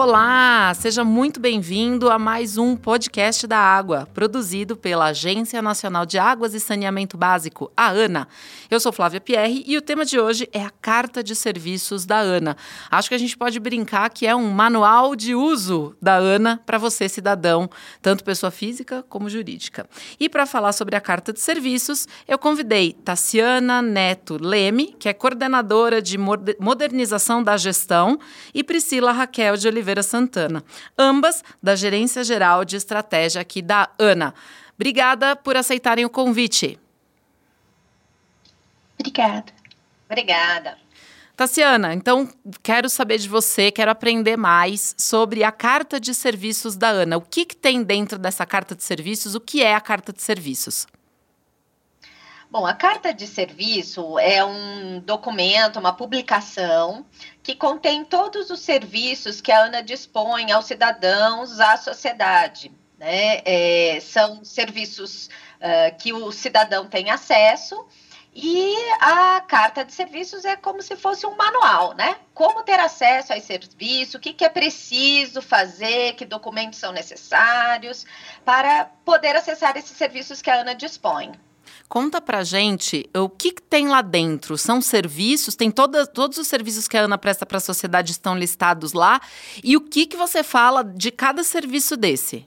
Olá, seja muito bem-vindo a mais um podcast da Água, produzido pela Agência Nacional de Águas e Saneamento Básico, a ANA. Eu sou Flávia Pierre e o tema de hoje é a Carta de Serviços da ANA. Acho que a gente pode brincar que é um manual de uso da ANA para você, cidadão, tanto pessoa física como jurídica. E para falar sobre a Carta de Serviços, eu convidei Tassiana Neto Leme, que é coordenadora de modernização da gestão, e Priscila Raquel de Oliveira Oliveira Santana, ambas da Gerência Geral de Estratégia aqui da ANA. Obrigada por aceitarem o convite. Obrigada. Obrigada. Tassiana, então quero saber de você, quero aprender mais sobre a carta de serviços da ANA. O que, que tem dentro dessa carta de serviços? O que é a carta de serviços? Bom, a carta de serviço é um documento, uma publicação que contém todos os serviços que a ANA dispõe aos cidadãos, à sociedade. Né? É, são serviços uh, que o cidadão tem acesso e a carta de serviços é como se fosse um manual, né? Como ter acesso a serviço, o que, que é preciso fazer, que documentos são necessários para poder acessar esses serviços que a ANA dispõe. Conta pra gente o que, que tem lá dentro. São serviços? Tem toda, todos os serviços que a Ana presta para a sociedade estão listados lá? E o que, que você fala de cada serviço desse?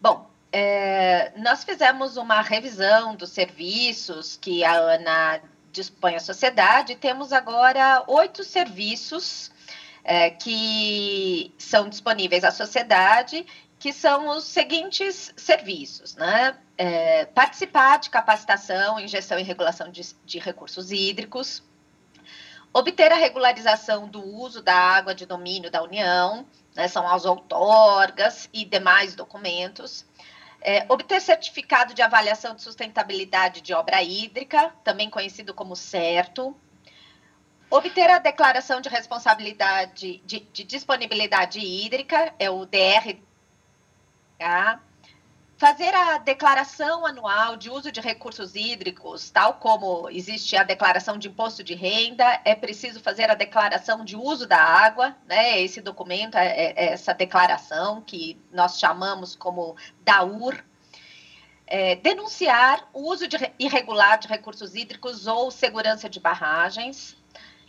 Bom, é, nós fizemos uma revisão dos serviços que a Ana dispõe à sociedade. Temos agora oito serviços é, que são disponíveis à sociedade que são os seguintes serviços, né? É, participar de capacitação em gestão e regulação de, de recursos hídricos, obter a regularização do uso da água de domínio da União, né, são as outorgas e demais documentos, é, obter certificado de avaliação de sustentabilidade de obra hídrica, também conhecido como CERTO, obter a declaração de responsabilidade de, de disponibilidade hídrica, é o DR Tá? Fazer a declaração anual de uso de recursos hídricos, tal como existe a declaração de imposto de renda, é preciso fazer a declaração de uso da água, né? Esse documento, é, é, é essa declaração que nós chamamos como DAUR, é, denunciar o uso de, irregular de recursos hídricos ou segurança de barragens,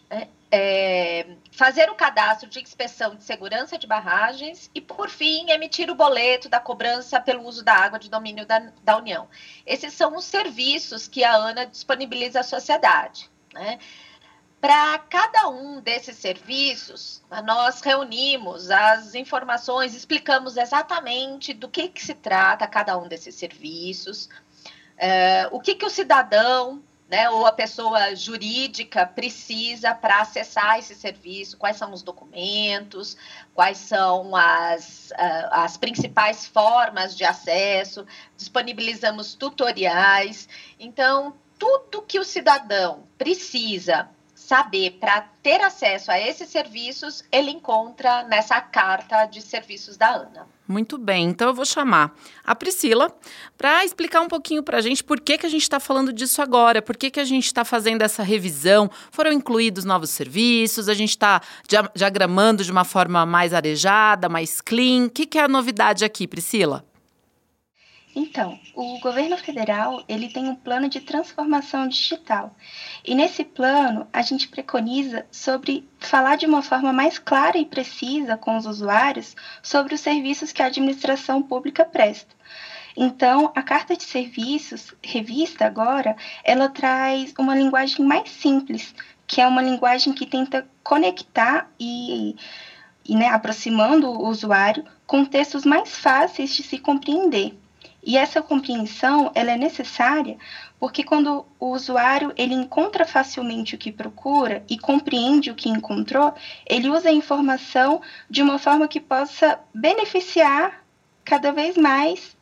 é, é, fazer o cadastro de inspeção de segurança de barragens e, por fim, emitir o boleto da cobrança pelo uso da água de domínio da, da União. Esses são os serviços que a ANA disponibiliza à sociedade. Né? Para cada um desses serviços, nós reunimos as informações, explicamos exatamente do que, que se trata cada um desses serviços, é, o que, que o cidadão né, ou a pessoa jurídica precisa para acessar esse serviço, quais são os documentos, quais são as, uh, as principais formas de acesso, disponibilizamos tutoriais. Então, tudo que o cidadão precisa saber para ter acesso a esses serviços, ele encontra nessa carta de serviços da ANA. Muito bem, então eu vou chamar a Priscila para explicar um pouquinho para a gente por que, que a gente está falando disso agora, por que, que a gente está fazendo essa revisão. Foram incluídos novos serviços, a gente está diagramando de uma forma mais arejada, mais clean. O que, que é a novidade aqui, Priscila? Então, o governo federal ele tem um plano de transformação digital e nesse plano a gente preconiza sobre falar de uma forma mais clara e precisa com os usuários sobre os serviços que a administração pública presta. Então, a carta de serviços revista agora, ela traz uma linguagem mais simples, que é uma linguagem que tenta conectar e, e né, aproximando o usuário com textos mais fáceis de se compreender. E essa compreensão ela é necessária porque quando o usuário ele encontra facilmente o que procura e compreende o que encontrou, ele usa a informação de uma forma que possa beneficiar cada vez mais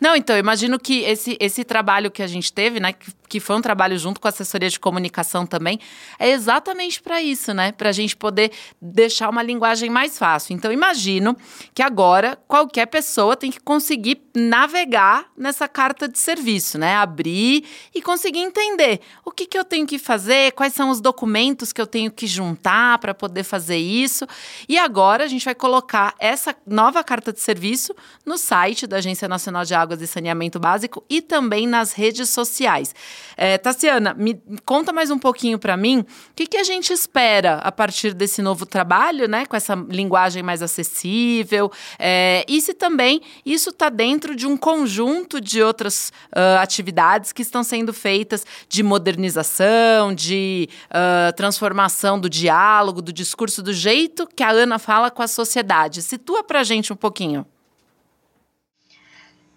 não, então, imagino que esse, esse trabalho que a gente teve, né, que, que foi um trabalho junto com a assessoria de comunicação também, é exatamente para isso, né? Para a gente poder deixar uma linguagem mais fácil. Então, imagino que agora qualquer pessoa tem que conseguir navegar nessa carta de serviço, né? Abrir e conseguir entender o que, que eu tenho que fazer, quais são os documentos que eu tenho que juntar para poder fazer isso. E agora a gente vai colocar essa nova carta de serviço no site da Agência Nacional de Águas e Saneamento Básico e também nas redes sociais. É, Tassiana, me conta mais um pouquinho para mim o que, que a gente espera a partir desse novo trabalho, né? Com essa linguagem mais acessível. É, e se também isso está dentro de um conjunto de outras uh, atividades que estão sendo feitas de modernização, de uh, transformação do diálogo, do discurso, do jeito que a Ana fala com a sociedade. Situa para gente um pouquinho.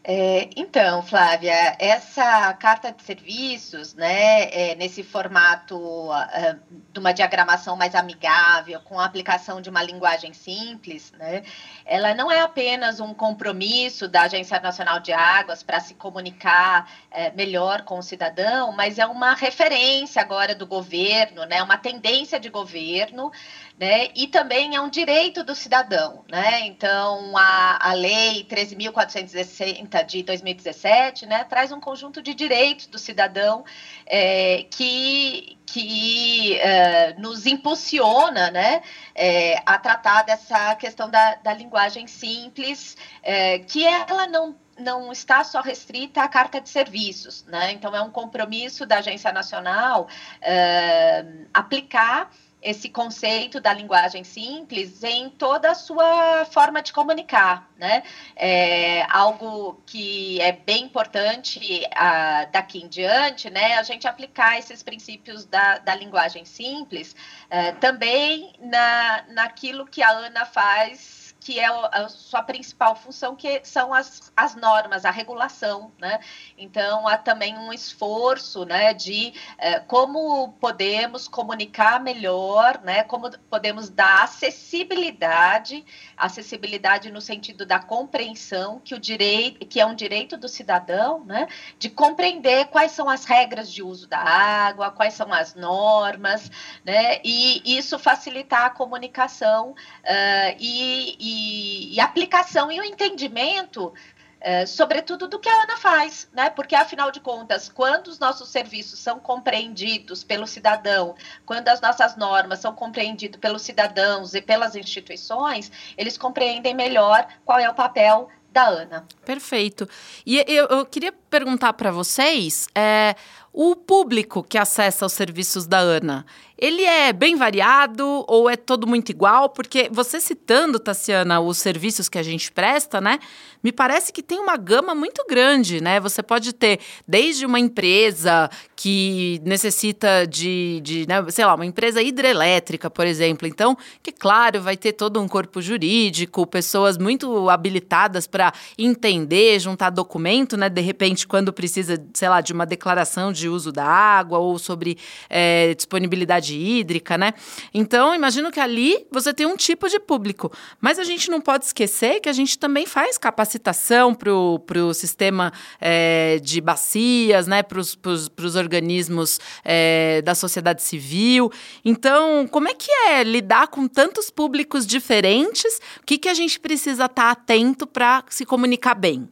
É, então, Flávia, essa carta de serviços, né, é, nesse formato uh, de uma diagramação mais amigável, com a aplicação de uma linguagem simples, né, ela não é apenas um compromisso da Agência Nacional de Águas para se comunicar é, melhor com o cidadão, mas é uma referência agora do governo, né, uma tendência de governo né? E também é um direito do cidadão, né? Então a, a lei 13.460 de 2017, né, traz um conjunto de direitos do cidadão é, que que é, nos impulsiona né, é, a tratar dessa questão da, da linguagem simples, é, que ela não não está só restrita à carta de serviços, né? Então é um compromisso da Agência Nacional é, aplicar esse conceito da linguagem simples em toda a sua forma de comunicar, né? É algo que é bem importante uh, daqui em diante, né? A gente aplicar esses princípios da, da linguagem simples uh, também na, naquilo que a Ana faz que é a sua principal função, que são as, as normas, a regulação, né? Então, há também um esforço, né, de eh, como podemos comunicar melhor, né, como podemos dar acessibilidade, acessibilidade no sentido da compreensão, que o direito, que é um direito do cidadão, né, de compreender quais são as regras de uso da água, quais são as normas, né, e isso facilitar a comunicação uh, e, e e, aplicação e o entendimento é, sobretudo do que a Ana faz, né? Porque afinal de contas, quando os nossos serviços são compreendidos pelo cidadão, quando as nossas normas são compreendidas pelos cidadãos e pelas instituições, eles compreendem melhor qual é o papel da Ana. Perfeito. E eu, eu queria perguntar para vocês. É, o público que acessa os serviços da Ana, ele é bem variado ou é todo muito igual? Porque você citando, Tassiana, os serviços que a gente presta, né? Me parece que tem uma gama muito grande, né? Você pode ter desde uma empresa que necessita de, de né, sei lá, uma empresa hidrelétrica, por exemplo. Então, que claro, vai ter todo um corpo jurídico, pessoas muito habilitadas para entender, juntar documento, né? De repente, quando precisa, sei lá, de uma declaração de uso da água ou sobre é, disponibilidade hídrica, né? Então, imagino que ali você tem um tipo de público. Mas a gente não pode esquecer que a gente também faz capacitação para o sistema é, de bacias, né? Para os organismos é, da sociedade civil. Então, como é que é lidar com tantos públicos diferentes? O que, que a gente precisa estar tá atento para se comunicar bem?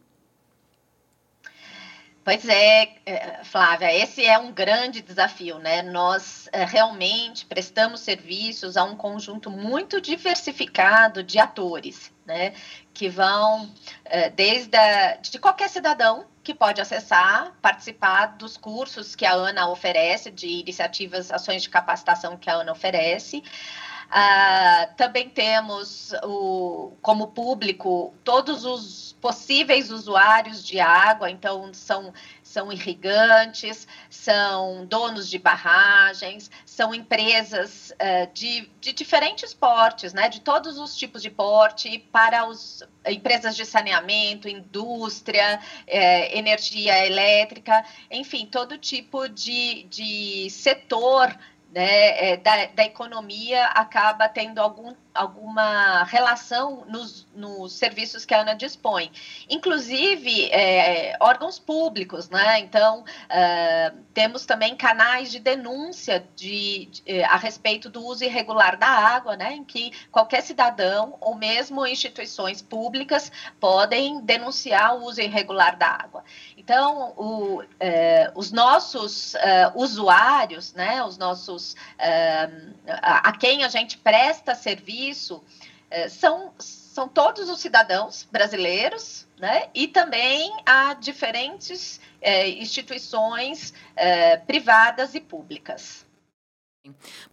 Pois é, é, Flávia, esse é um grande desafio, né? Nós é, realmente prestamos serviços a um conjunto muito diversificado de atores, né? Que vão é, desde a, de qualquer cidadão que pode acessar, participar dos cursos que a ANA oferece, de iniciativas, ações de capacitação que a ANA oferece, Uh, também temos o, como público todos os possíveis usuários de água, então são, são irrigantes, são donos de barragens, são empresas uh, de, de diferentes portes, né, de todos os tipos de porte, para os empresas de saneamento, indústria, eh, energia elétrica, enfim, todo tipo de, de setor né, é, da, da, economia acaba tendo algum alguma relação nos, nos serviços que a ANA dispõe, inclusive é, órgãos públicos, né? Então, uh, temos também canais de denúncia de, de, eh, a respeito do uso irregular da água, né? Em que qualquer cidadão ou mesmo instituições públicas podem denunciar o uso irregular da água. Então, o, eh, os nossos eh, usuários, né, os nossos eh, a, a, quem a gente presta serviço, são, são todos os cidadãos brasileiros, né, e também há diferentes instituições privadas e públicas.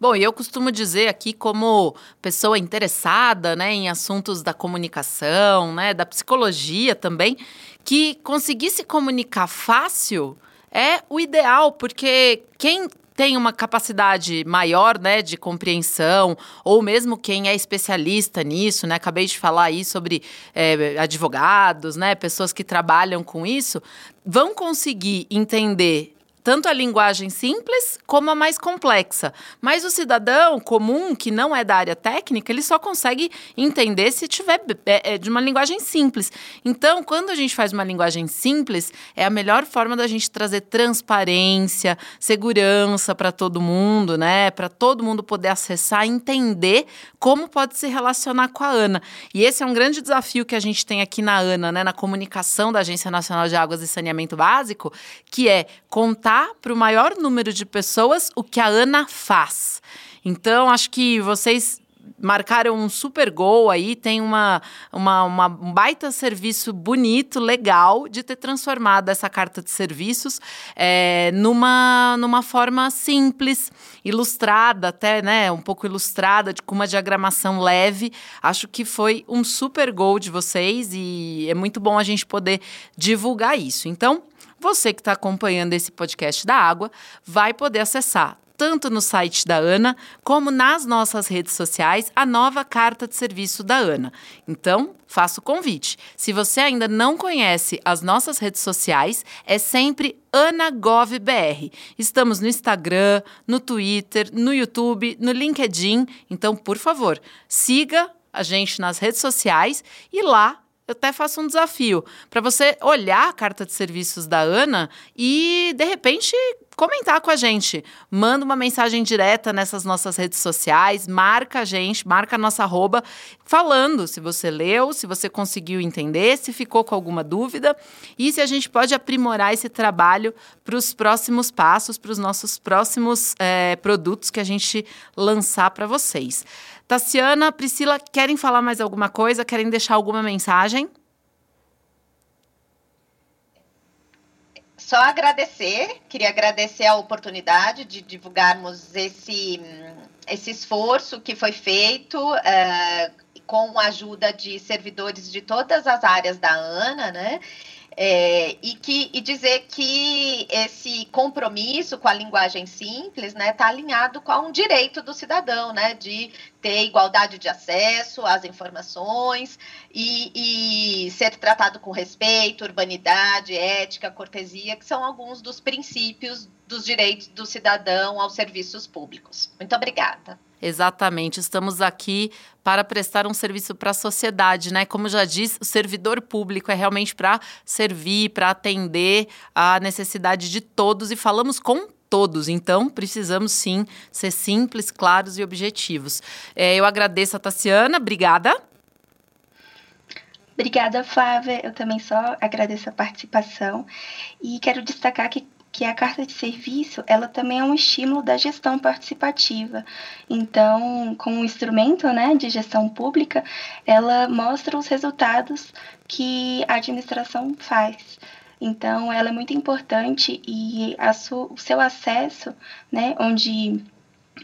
Bom, eu costumo dizer aqui como pessoa interessada, né, em assuntos da comunicação, né, da psicologia também, que conseguir se comunicar fácil é o ideal, porque quem tem uma capacidade maior, né, de compreensão, ou mesmo quem é especialista nisso, né, acabei de falar aí sobre é, advogados, né, pessoas que trabalham com isso, vão conseguir entender tanto a linguagem simples como a mais complexa. Mas o cidadão comum, que não é da área técnica, ele só consegue entender se tiver é, é, de uma linguagem simples. Então, quando a gente faz uma linguagem simples, é a melhor forma da gente trazer transparência, segurança para todo mundo, né? Para todo mundo poder acessar, entender como pode se relacionar com a ANA. E esse é um grande desafio que a gente tem aqui na ANA, né? Na comunicação da Agência Nacional de Águas e Saneamento Básico, que é contar contar para o maior número de pessoas o que a Ana faz. Então, acho que vocês marcaram um super gol aí, tem uma, uma, uma, um baita serviço bonito, legal, de ter transformado essa carta de serviços é, numa, numa forma simples, ilustrada até, né, um pouco ilustrada, de, com uma diagramação leve. Acho que foi um super gol de vocês e é muito bom a gente poder divulgar isso. Então, você que está acompanhando esse podcast da água vai poder acessar tanto no site da ANA como nas nossas redes sociais a nova carta de serviço da ANA. Então, faço o convite. Se você ainda não conhece as nossas redes sociais, é sempre AnaGovBR. Estamos no Instagram, no Twitter, no YouTube, no LinkedIn. Então, por favor, siga a gente nas redes sociais e lá eu até faço um desafio para você olhar a carta de serviços da Ana e, de repente, comentar com a gente. Manda uma mensagem direta nessas nossas redes sociais, marca a gente, marca a nossa arroba, falando se você leu, se você conseguiu entender, se ficou com alguma dúvida e se a gente pode aprimorar esse trabalho para os próximos passos, para os nossos próximos é, produtos que a gente lançar para vocês. Tassiana, Priscila, querem falar mais alguma coisa? Querem deixar alguma mensagem? Só agradecer, queria agradecer a oportunidade de divulgarmos esse, esse esforço que foi feito uh, com a ajuda de servidores de todas as áreas da ANA, né? É, e, que, e dizer que esse compromisso com a linguagem simples está né, tá alinhado com um direito do cidadão, né, de ter igualdade de acesso às informações e, e, ser tratado com respeito, urbanidade, ética, cortesia, que são alguns dos princípios dos direitos do cidadão aos serviços públicos. Muito obrigada. Exatamente, estamos aqui para prestar um serviço para a sociedade, né? Como já disse, o servidor público é realmente para servir, para atender a necessidade de todos e falamos com todos. Então, precisamos sim ser simples, claros e objetivos. É, eu agradeço a Tassiana, obrigada. Obrigada, Flávia. Eu também só agradeço a participação e quero destacar que que a carta de serviço, ela também é um estímulo da gestão participativa. Então, como um instrumento né, de gestão pública, ela mostra os resultados que a administração faz. Então, ela é muito importante e a o seu acesso, né, onde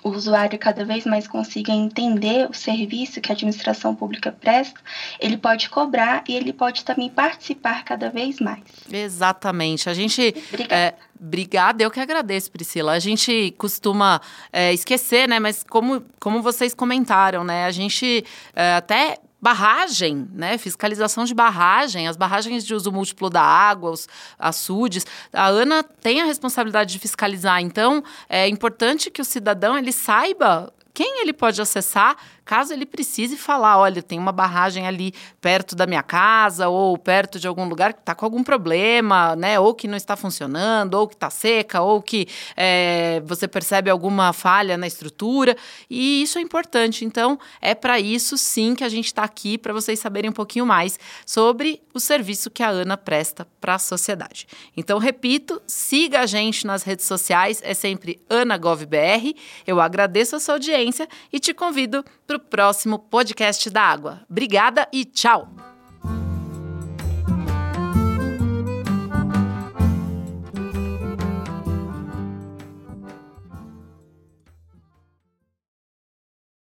o usuário cada vez mais consiga entender o serviço que a administração pública presta, ele pode cobrar e ele pode também participar cada vez mais. Exatamente. A gente. Obrigada. É, obrigada, eu que agradeço, Priscila. A gente costuma é, esquecer, né? Mas como, como vocês comentaram, né? A gente é, até barragem, né? Fiscalização de barragem, as barragens de uso múltiplo da água, os açudes. A ANA tem a responsabilidade de fiscalizar. Então, é importante que o cidadão ele saiba quem ele pode acessar caso ele precise falar, olha, tem uma barragem ali perto da minha casa ou perto de algum lugar que está com algum problema, né? Ou que não está funcionando, ou que está seca, ou que é, você percebe alguma falha na estrutura. E isso é importante. Então, é para isso sim que a gente está aqui para vocês saberem um pouquinho mais sobre o serviço que a Ana presta para a sociedade. Então, repito, siga a gente nas redes sociais, é sempre AnaGovBR. Eu agradeço a sua audiência e te convido próximo podcast da Água. Obrigada e tchau!